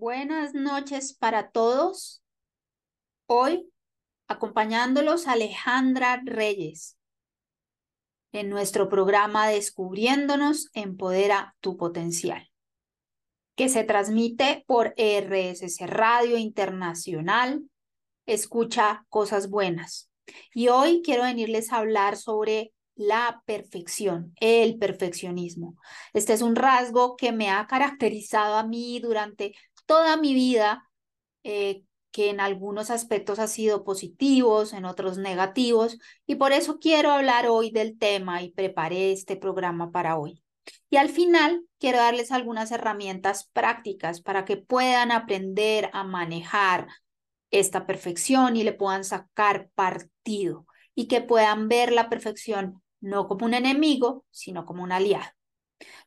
Buenas noches para todos. Hoy, acompañándolos Alejandra Reyes en nuestro programa Descubriéndonos, Empodera tu Potencial, que se transmite por RSS Radio Internacional. Escucha cosas buenas. Y hoy quiero venirles a hablar sobre la perfección, el perfeccionismo. Este es un rasgo que me ha caracterizado a mí durante toda mi vida, eh, que en algunos aspectos ha sido positivos, en otros negativos, y por eso quiero hablar hoy del tema y preparé este programa para hoy. Y al final quiero darles algunas herramientas prácticas para que puedan aprender a manejar esta perfección y le puedan sacar partido y que puedan ver la perfección no como un enemigo, sino como un aliado.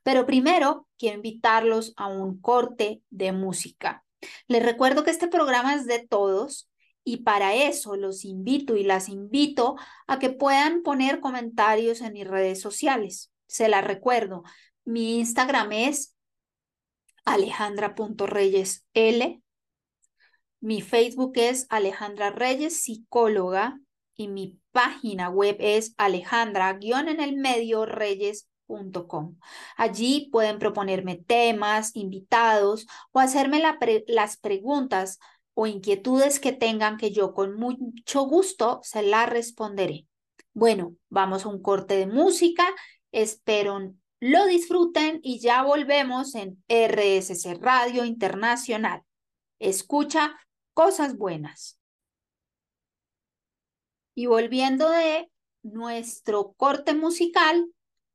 Pero primero quiero invitarlos a un corte de música. Les recuerdo que este programa es de todos y para eso los invito y las invito a que puedan poner comentarios en mis redes sociales. Se las recuerdo. Mi Instagram es alejandra.reyesl. Mi Facebook es Alejandra Reyes, psicóloga y mi página web es alejandra en el medio Allí pueden proponerme temas, invitados o hacerme las preguntas o inquietudes que tengan que yo con mucho gusto se las responderé. Bueno, vamos a un corte de música. Espero lo disfruten y ya volvemos en RSC Radio Internacional. Escucha cosas buenas. Y volviendo de nuestro corte musical,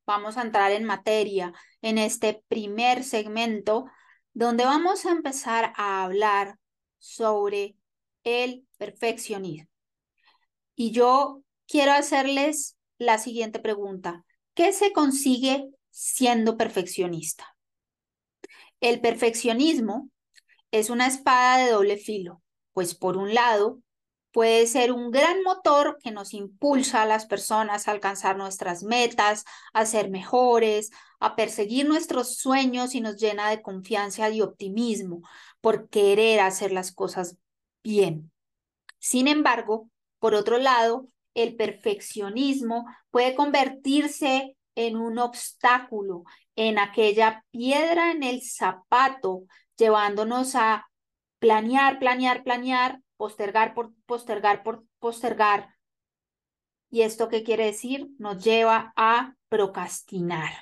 vamos a entrar en materia en este primer segmento donde vamos a empezar a hablar sobre el perfeccionismo. Y yo quiero hacerles la siguiente pregunta. ¿Qué se consigue siendo perfeccionista? El perfeccionismo es una espada de doble filo, pues por un lado puede ser un gran motor que nos impulsa a las personas a alcanzar nuestras metas, a ser mejores, a perseguir nuestros sueños y nos llena de confianza y optimismo por querer hacer las cosas bien. Sin embargo, por otro lado, el perfeccionismo puede convertirse en un obstáculo, en aquella piedra en el zapato, llevándonos a planear, planear, planear postergar por postergar por postergar. ¿Y esto qué quiere decir? Nos lleva a procrastinar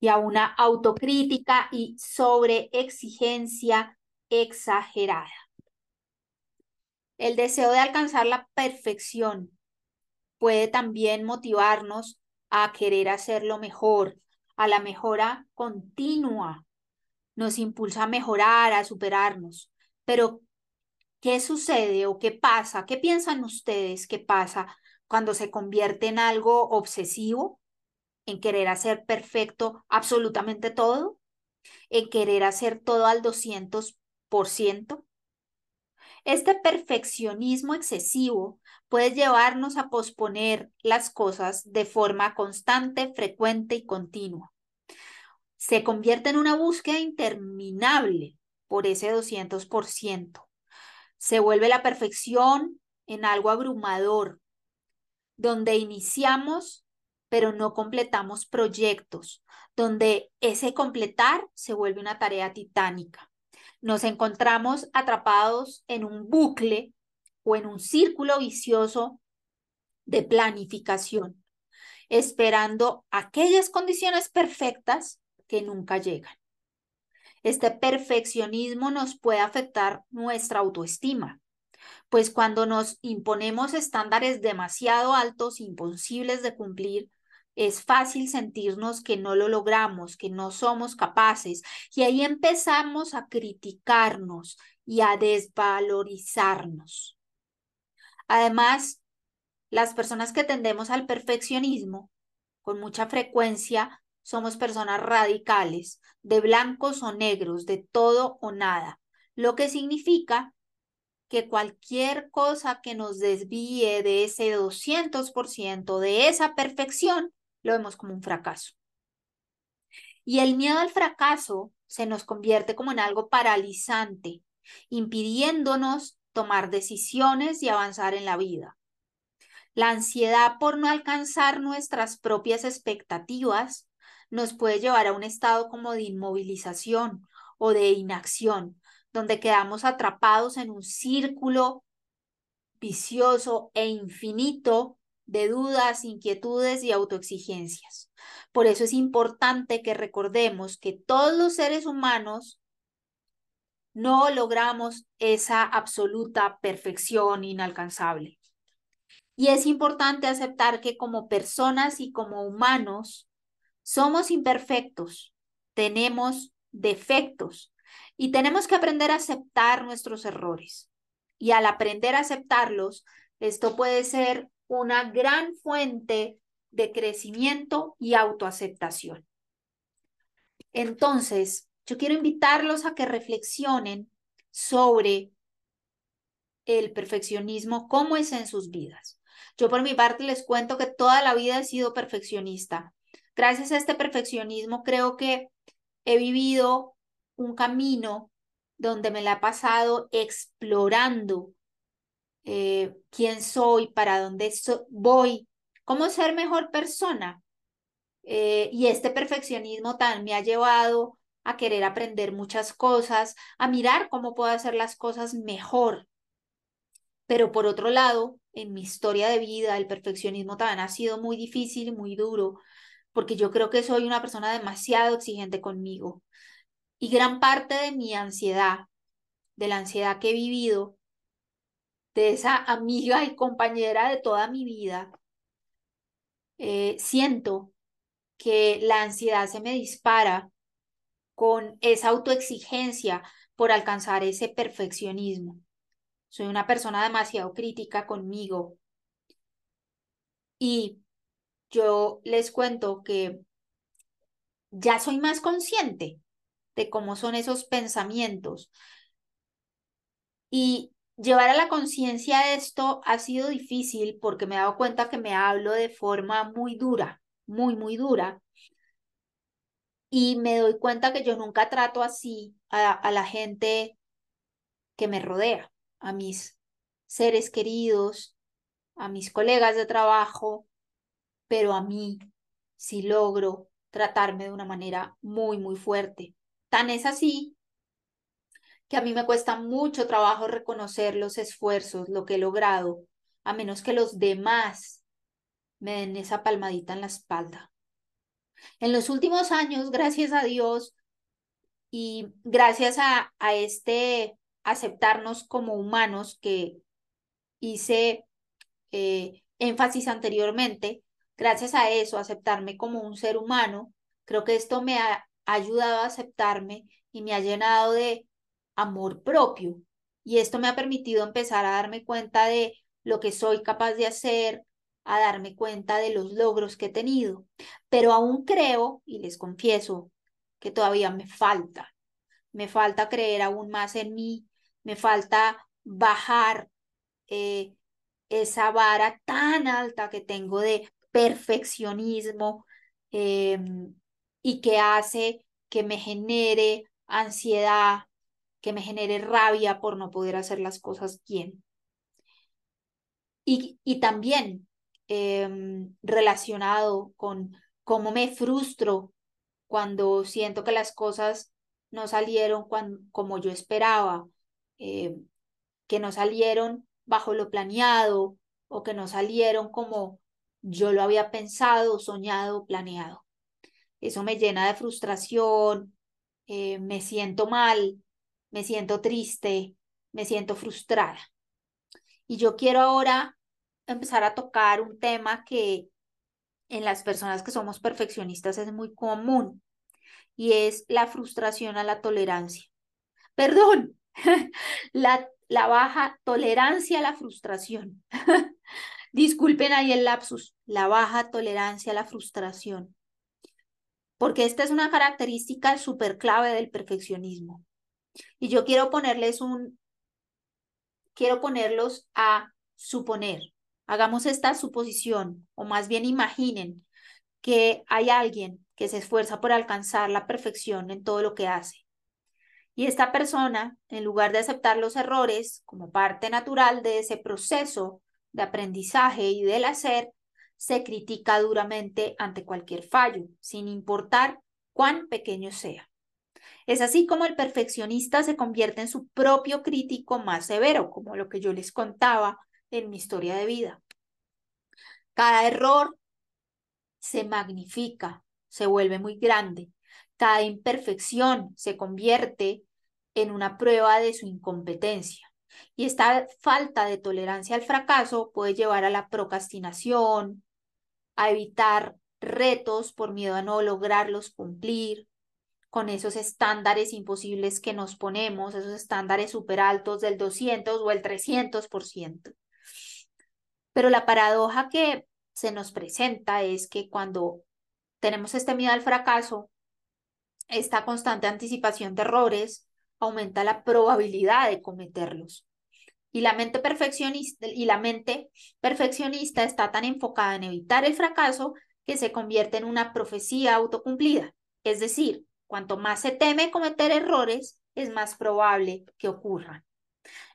y a una autocrítica y sobreexigencia exagerada. El deseo de alcanzar la perfección puede también motivarnos a querer hacerlo mejor, a la mejora continua. Nos impulsa a mejorar, a superarnos. Pero ¿Qué sucede o qué pasa? ¿Qué piensan ustedes que pasa cuando se convierte en algo obsesivo? ¿En querer hacer perfecto absolutamente todo? ¿En querer hacer todo al 200%? Este perfeccionismo excesivo puede llevarnos a posponer las cosas de forma constante, frecuente y continua. Se convierte en una búsqueda interminable por ese 200%. Se vuelve la perfección en algo abrumador, donde iniciamos pero no completamos proyectos, donde ese completar se vuelve una tarea titánica. Nos encontramos atrapados en un bucle o en un círculo vicioso de planificación, esperando aquellas condiciones perfectas que nunca llegan. Este perfeccionismo nos puede afectar nuestra autoestima, pues cuando nos imponemos estándares demasiado altos, imposibles de cumplir, es fácil sentirnos que no lo logramos, que no somos capaces, y ahí empezamos a criticarnos y a desvalorizarnos. Además, las personas que tendemos al perfeccionismo con mucha frecuencia somos personas radicales, de blancos o negros, de todo o nada, lo que significa que cualquier cosa que nos desvíe de ese 200%, de esa perfección, lo vemos como un fracaso. Y el miedo al fracaso se nos convierte como en algo paralizante, impidiéndonos tomar decisiones y avanzar en la vida. La ansiedad por no alcanzar nuestras propias expectativas nos puede llevar a un estado como de inmovilización o de inacción, donde quedamos atrapados en un círculo vicioso e infinito de dudas, inquietudes y autoexigencias. Por eso es importante que recordemos que todos los seres humanos no logramos esa absoluta perfección inalcanzable. Y es importante aceptar que como personas y como humanos somos imperfectos, tenemos defectos y tenemos que aprender a aceptar nuestros errores. Y al aprender a aceptarlos, esto puede ser una gran fuente de crecimiento y autoaceptación. Entonces, yo quiero invitarlos a que reflexionen sobre el perfeccionismo, cómo es en sus vidas. Yo por mi parte les cuento que toda la vida he sido perfeccionista. Gracias a este perfeccionismo creo que he vivido un camino donde me la he pasado explorando eh, quién soy, para dónde voy, cómo ser mejor persona. Eh, y este perfeccionismo también me ha llevado a querer aprender muchas cosas, a mirar cómo puedo hacer las cosas mejor. Pero por otro lado, en mi historia de vida, el perfeccionismo también ha sido muy difícil muy duro, porque yo creo que soy una persona demasiado exigente conmigo. Y gran parte de mi ansiedad, de la ansiedad que he vivido, de esa amiga y compañera de toda mi vida, eh, siento que la ansiedad se me dispara con esa autoexigencia por alcanzar ese perfeccionismo. Soy una persona demasiado crítica conmigo. Y yo les cuento que ya soy más consciente de cómo son esos pensamientos. Y llevar a la conciencia esto ha sido difícil porque me he dado cuenta que me hablo de forma muy dura, muy, muy dura. Y me doy cuenta que yo nunca trato así a, a la gente que me rodea, a mis seres queridos, a mis colegas de trabajo, pero a mí sí logro tratarme de una manera muy, muy fuerte. Tan es así que a mí me cuesta mucho trabajo reconocer los esfuerzos, lo que he logrado, a menos que los demás me den esa palmadita en la espalda. En los últimos años, gracias a Dios y gracias a, a este aceptarnos como humanos que hice eh, énfasis anteriormente, gracias a eso, aceptarme como un ser humano, creo que esto me ha ayudado a aceptarme y me ha llenado de amor propio. Y esto me ha permitido empezar a darme cuenta de lo que soy capaz de hacer, a darme cuenta de los logros que he tenido. Pero aún creo, y les confieso, que todavía me falta. Me falta creer aún más en mí, me falta bajar eh, esa vara tan alta que tengo de perfeccionismo em, y que hace que me genere ansiedad, que me genere rabia por no poder hacer las cosas bien. Y, y también em, relacionado con cómo me frustro cuando siento que las cosas no salieron como yo esperaba, em, que no salieron bajo lo planeado o que no salieron como yo lo había pensado, soñado, planeado. Eso me llena de frustración, eh, me siento mal, me siento triste, me siento frustrada. Y yo quiero ahora empezar a tocar un tema que en las personas que somos perfeccionistas es muy común y es la frustración a la tolerancia. Perdón, la, la baja tolerancia a la frustración. Disculpen ahí el lapsus, la baja tolerancia a la frustración. Porque esta es una característica súper clave del perfeccionismo. Y yo quiero ponerles un, quiero ponerlos a suponer. Hagamos esta suposición, o más bien imaginen que hay alguien que se esfuerza por alcanzar la perfección en todo lo que hace. Y esta persona, en lugar de aceptar los errores como parte natural de ese proceso de aprendizaje y del hacer, se critica duramente ante cualquier fallo, sin importar cuán pequeño sea. Es así como el perfeccionista se convierte en su propio crítico más severo, como lo que yo les contaba en mi historia de vida. Cada error se magnifica, se vuelve muy grande. Cada imperfección se convierte en una prueba de su incompetencia. Y esta falta de tolerancia al fracaso puede llevar a la procrastinación, a evitar retos por miedo a no lograrlos cumplir, con esos estándares imposibles que nos ponemos, esos estándares súper altos del 200 o el 300%. Pero la paradoja que se nos presenta es que cuando tenemos este miedo al fracaso, esta constante anticipación de errores aumenta la probabilidad de cometerlos. Y la mente perfeccionista, y la mente perfeccionista está tan enfocada en evitar el fracaso que se convierte en una profecía autocumplida. Es decir, Cuanto más se teme cometer errores, es más probable que ocurran.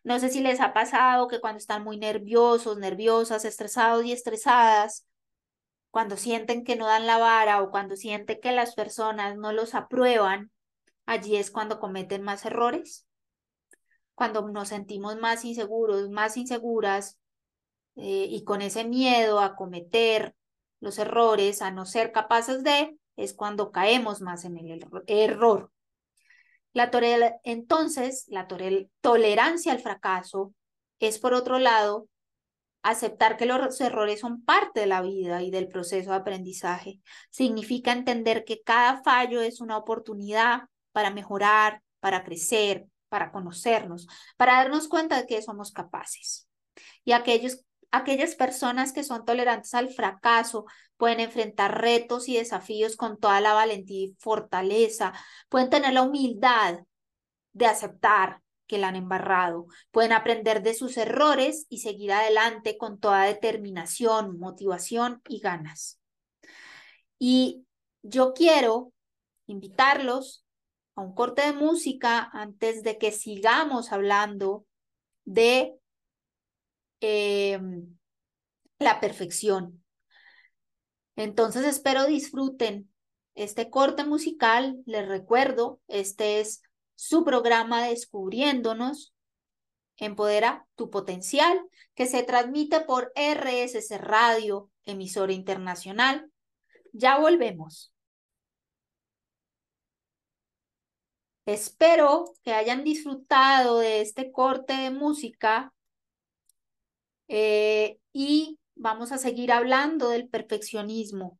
No sé si les ha pasado que cuando están muy nerviosos, nerviosas, estresados y estresadas, cuando sienten que no dan la vara o cuando sienten que las personas no los aprueban, allí es cuando cometen más errores. Cuando nos sentimos más inseguros, más inseguras eh, y con ese miedo a cometer los errores, a no ser capaces de, es cuando caemos más en el error. La entonces, la tolerancia al fracaso es, por otro lado, aceptar que los errores son parte de la vida y del proceso de aprendizaje. Significa entender que cada fallo es una oportunidad para mejorar, para crecer, para conocernos, para darnos cuenta de que somos capaces. Y aquellos Aquellas personas que son tolerantes al fracaso pueden enfrentar retos y desafíos con toda la valentía y fortaleza, pueden tener la humildad de aceptar que la han embarrado, pueden aprender de sus errores y seguir adelante con toda determinación, motivación y ganas. Y yo quiero invitarlos un corte de música antes de que sigamos hablando de Em, la perfección. Entonces espero disfruten este corte musical. Les recuerdo, este es su programa Descubriéndonos. Empodera tu potencial, que se transmite por RSS Radio, emisora internacional. Ya volvemos. Espero que hayan disfrutado de este corte de música eh, y vamos a seguir hablando del perfeccionismo.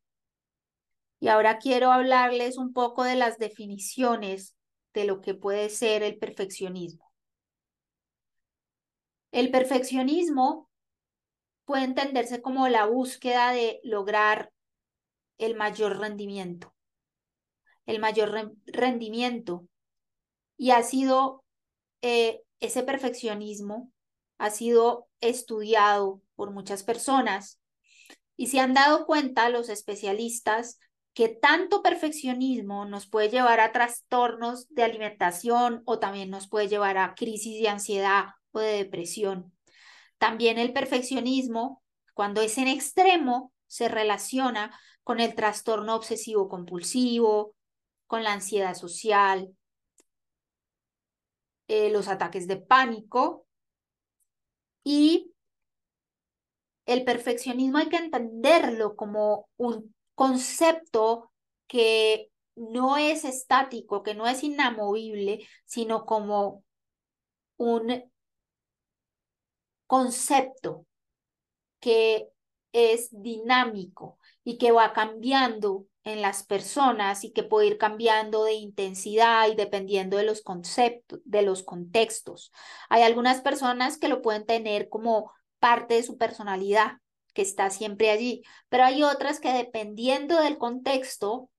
Y ahora quiero hablarles un poco de las definiciones de lo que puede ser el perfeccionismo. El perfeccionismo puede entenderse como la búsqueda de lograr el mayor rendimiento, el mayor rendimiento. Y ha sido eh, ese perfeccionismo ha sido estudiado por muchas personas y se han dado cuenta los especialistas que tanto perfeccionismo nos puede llevar a trastornos de alimentación o también nos puede llevar a crisis de ansiedad o de depresión. También el perfeccionismo, cuando es en extremo, se relaciona con el trastorno obsesivo compulsivo, con la ansiedad social, eh, los ataques de pánico y el perfeccionismo hay que entenderlo como un concepto que no es estático, que no es inamovible, sino como un concepto que es dinámico y que va cambiando en las personas y que puede ir cambiando de intensidad y dependiendo de los conceptos, de los contextos. Hay algunas personas que lo pueden tener como parte de su personalidad, que está siempre allí, pero hay otras que dependiendo del contexto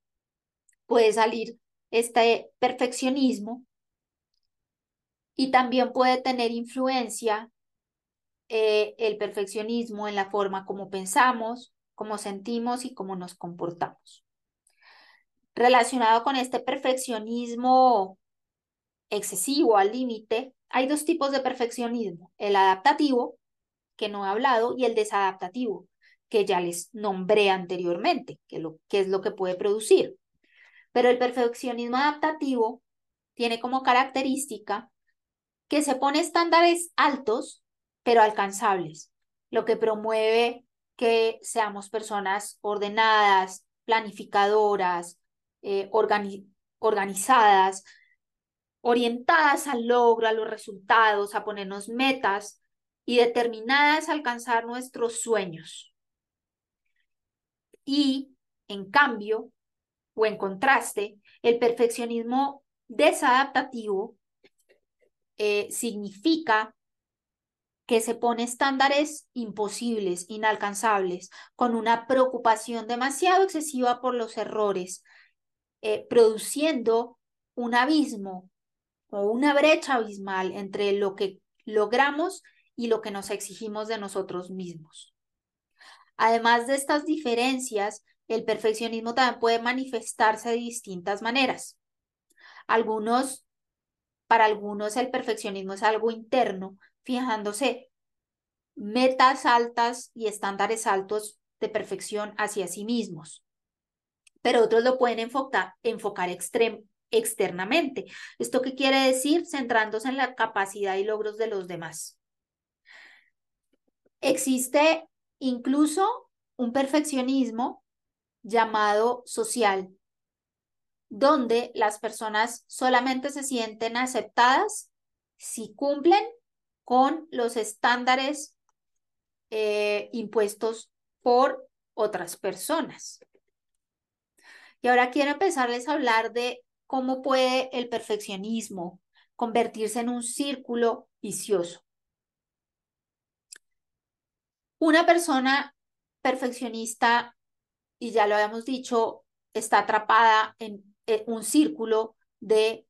puede salir este perfeccionismo y también puede tener influencia eh, el perfeccionismo en la forma como pensamos, cómo sentimos y cómo nos comportamos. Relacionado con este perfeccionismo excesivo al límite, hay dos tipos de perfeccionismo, el adaptativo, que no he hablado, y el desadaptativo, que ya les nombré anteriormente, que, lo, que es lo que puede producir. Pero el perfeccionismo adaptativo tiene como característica que se pone estándares altos, pero alcanzables, lo que promueve que seamos personas ordenadas, planificadoras, eh, organizadas, orientadas al logro, a los resultados, a ponernos metas y determinadas a alcanzar nuestros sueños. Y, en cambio, o en contraste, el perfeccionismo desadaptativo eh, significa que se pone estándares imposibles, inalcanzables, con una preocupación demasiado excesiva por los errores, eh, produciendo un abismo o una brecha abismal entre lo que logramos y lo que nos exigimos de nosotros mismos. Además de estas diferencias, el perfeccionismo también puede manifestarse de distintas maneras. Algunos, para algunos el perfeccionismo es algo interno, fijándose metas altas y estándares altos de perfección hacia sí mismos. Pero otros lo pueden enfocar, enfocar externamente. ¿Esto qué quiere decir? Centrándose en la capacidad y logros de los demás. Existe incluso un perfeccionismo llamado social, donde las personas solamente se sienten aceptadas si cumplen con los estándares eh, impuestos por otras personas. Y ahora quiero empezarles a hablar de cómo puede el perfeccionismo convertirse en un círculo vicioso. Una persona perfeccionista, y ya lo habíamos dicho, está atrapada en un círculo de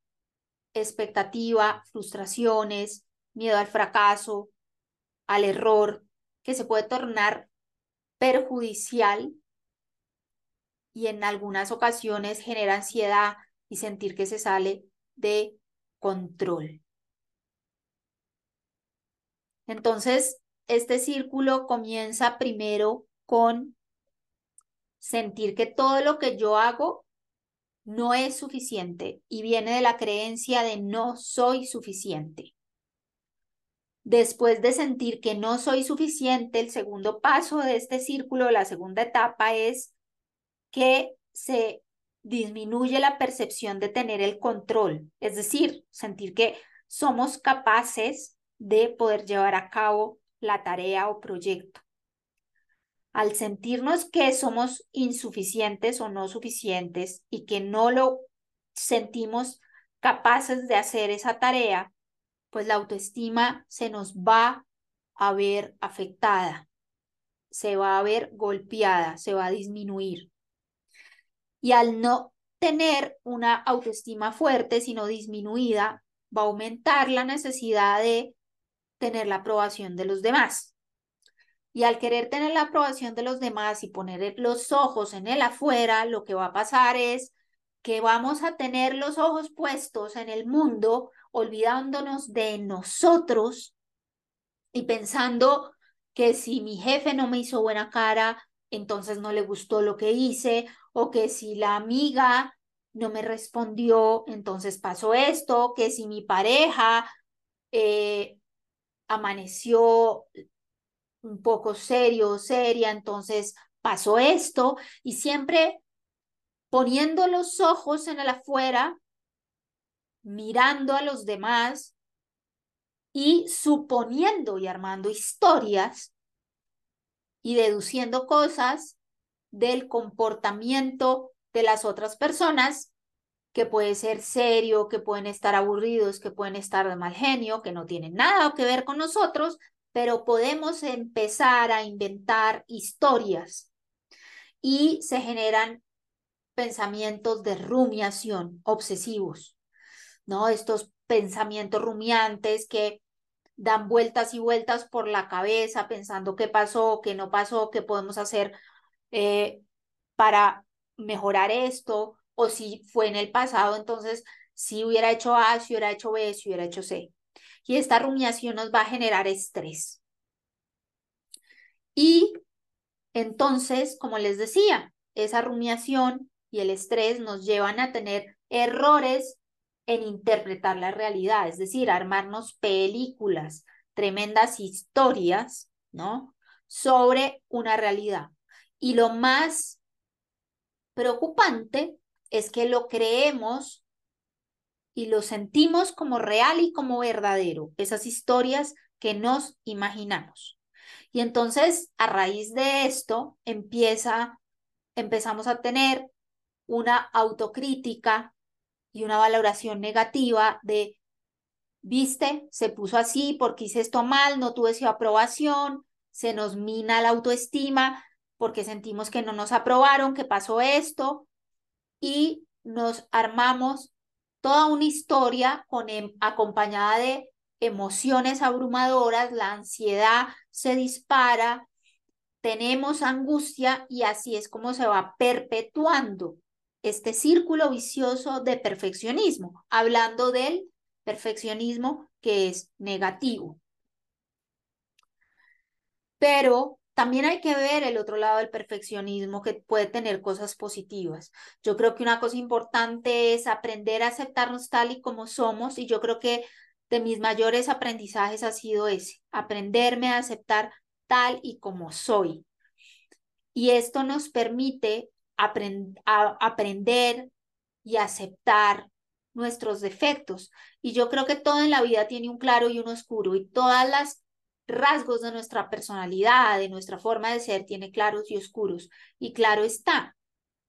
expectativa, frustraciones, miedo al fracaso, al error, que se puede tornar perjudicial y en algunas ocasiones genera ansiedad y sentir que se sale de control. Entonces, este círculo comienza primero con sentir que todo lo que yo hago no es suficiente y viene de la creencia de no soy suficiente. Después de sentir que no soy suficiente, el segundo paso de este círculo, la segunda etapa es que se disminuye la percepción de tener el control, es decir, sentir que somos capaces de poder llevar a cabo la tarea o proyecto. Al sentirnos que somos insuficientes o no suficientes y que no lo sentimos capaces de hacer esa tarea, pues la autoestima se nos va a ver afectada, se va a ver golpeada, se va a disminuir. Y al no tener una autoestima fuerte, sino disminuida, va a aumentar la necesidad de tener la aprobación de los demás. Y al querer tener la aprobación de los demás y poner los ojos en el afuera, lo que va a pasar es que vamos a tener los ojos puestos en el mundo, olvidándonos de nosotros y pensando que si mi jefe no me hizo buena cara, entonces no le gustó lo que hice, o que si la amiga no me respondió, entonces pasó esto, que si mi pareja eh, amaneció un poco serio o seria, entonces pasó esto, y siempre poniendo los ojos en el afuera, mirando a los demás y suponiendo y armando historias y deduciendo cosas del comportamiento de las otras personas, que puede ser serio, que pueden estar aburridos, que pueden estar de mal genio, que no tienen nada que ver con nosotros, pero podemos empezar a inventar historias y se generan pensamientos de rumiación obsesivos, ¿no? Estos pensamientos rumiantes que dan vueltas y vueltas por la cabeza pensando qué pasó, qué no pasó, qué podemos hacer eh, para mejorar esto o si fue en el pasado, entonces si hubiera hecho A, si hubiera hecho B, si hubiera hecho C. Y esta rumiación nos va a generar estrés. Y entonces, como les decía, esa rumiación y el estrés nos llevan a tener errores en interpretar la realidad, es decir, armarnos películas, tremendas historias, ¿no? Sobre una realidad. Y lo más preocupante es que lo creemos y lo sentimos como real y como verdadero, esas historias que nos imaginamos. Y entonces, a raíz de esto, empieza, empezamos a tener una autocrítica y una valoración negativa de, viste, se puso así porque hice esto mal, no tuve su aprobación, se nos mina la autoestima porque sentimos que no nos aprobaron, que pasó esto y nos armamos toda una historia em, acompañada de emociones abrumadoras, la ansiedad se dispara, tenemos angustia y así es como se va perpetuando este círculo vicioso de perfeccionismo, hablando del perfeccionismo que es negativo. Pero también hay que ver el otro lado del perfeccionismo que puede tener cosas positivas. Yo creo que una cosa importante es aprender a aceptarnos tal y como somos y yo creo que de mis mayores aprendizajes ha sido ese, aprenderme a aceptar tal y como soy. Y esto nos permite aprender y aceptar nuestros defectos. Y yo creo que todo en la vida tiene un claro y un oscuro y todas las rasgos de nuestra personalidad, de nuestra forma de ser, tiene claros y oscuros. Y claro está,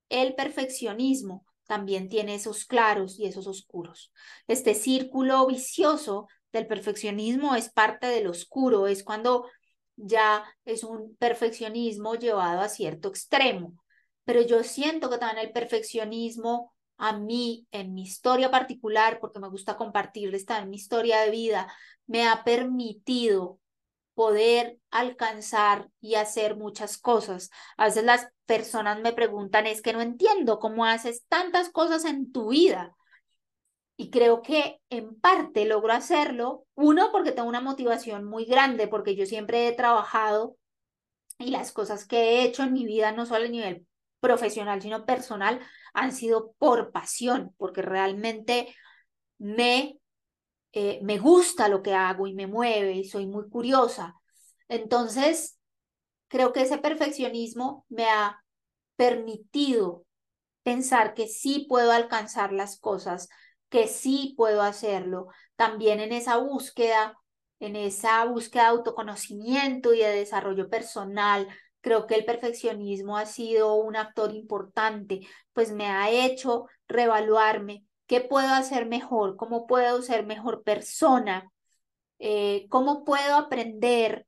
el perfeccionismo también tiene esos claros y esos oscuros. Este círculo vicioso del perfeccionismo es parte del oscuro, es cuando ya es un perfeccionismo llevado a cierto extremo. Pero yo siento que también el perfeccionismo a mí, en mi historia particular, porque me gusta compartir esta en mi historia de vida, me ha permitido poder alcanzar y hacer muchas cosas. A veces las personas me preguntan, es que no entiendo cómo haces tantas cosas en tu vida. Y creo que en parte logro hacerlo, uno, porque tengo una motivación muy grande, porque yo siempre he trabajado y las cosas que he hecho en mi vida, no solo a nivel profesional, sino personal, han sido por pasión, porque realmente me eh, me gusta lo que hago y me mueve y soy muy curiosa. Entonces, creo que ese perfeccionismo me ha permitido pensar que sí puedo alcanzar las cosas, que sí puedo hacerlo. También en esa búsqueda, en esa búsqueda de autoconocimiento y de desarrollo personal, creo que el perfeccionismo ha sido un actor importante, pues me ha hecho reevaluarme, ¿Qué puedo hacer mejor? ¿Cómo puedo ser mejor persona? Eh, ¿Cómo puedo aprender?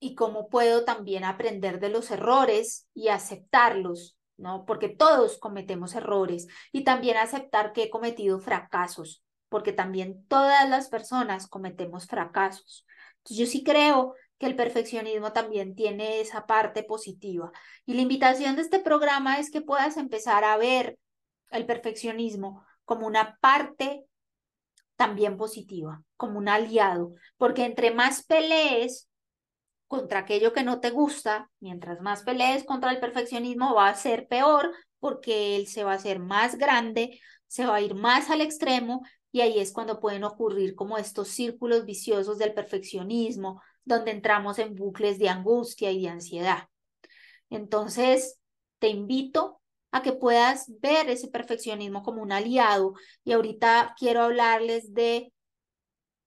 Y cómo puedo también aprender de los errores y aceptarlos, ¿no? Porque todos cometemos errores y también aceptar que he cometido fracasos, porque también todas las personas cometemos fracasos. Yo sí creo que el perfeccionismo también tiene esa parte positiva. Y la invitación de este programa es que puedas empezar a ver el perfeccionismo como una parte también positiva, como un aliado, porque entre más pelees contra aquello que no te gusta, mientras más pelees contra el perfeccionismo va a ser peor porque él se va a hacer más grande, se va a ir más al extremo y ahí es cuando pueden ocurrir como estos círculos viciosos del perfeccionismo, donde entramos en bucles de angustia y de ansiedad. Entonces, te invito a que puedas ver ese perfeccionismo como un aliado. Y ahorita quiero hablarles de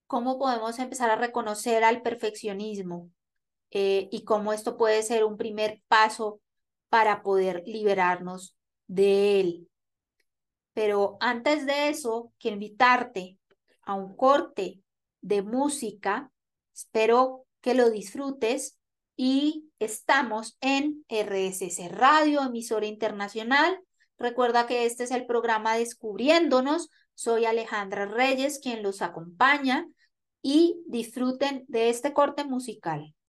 cómo podemos empezar a reconocer al perfeccionismo eh, y cómo esto puede ser un primer paso para poder liberarnos de él. Pero antes de eso, quiero invitarte a un corte de música. Espero que lo disfrutes y estamos en RSS Radio, emisora internacional. Recuerda que este es el programa Descubriéndonos. Soy Alejandra Reyes quien los acompaña y disfruten de este corte musical.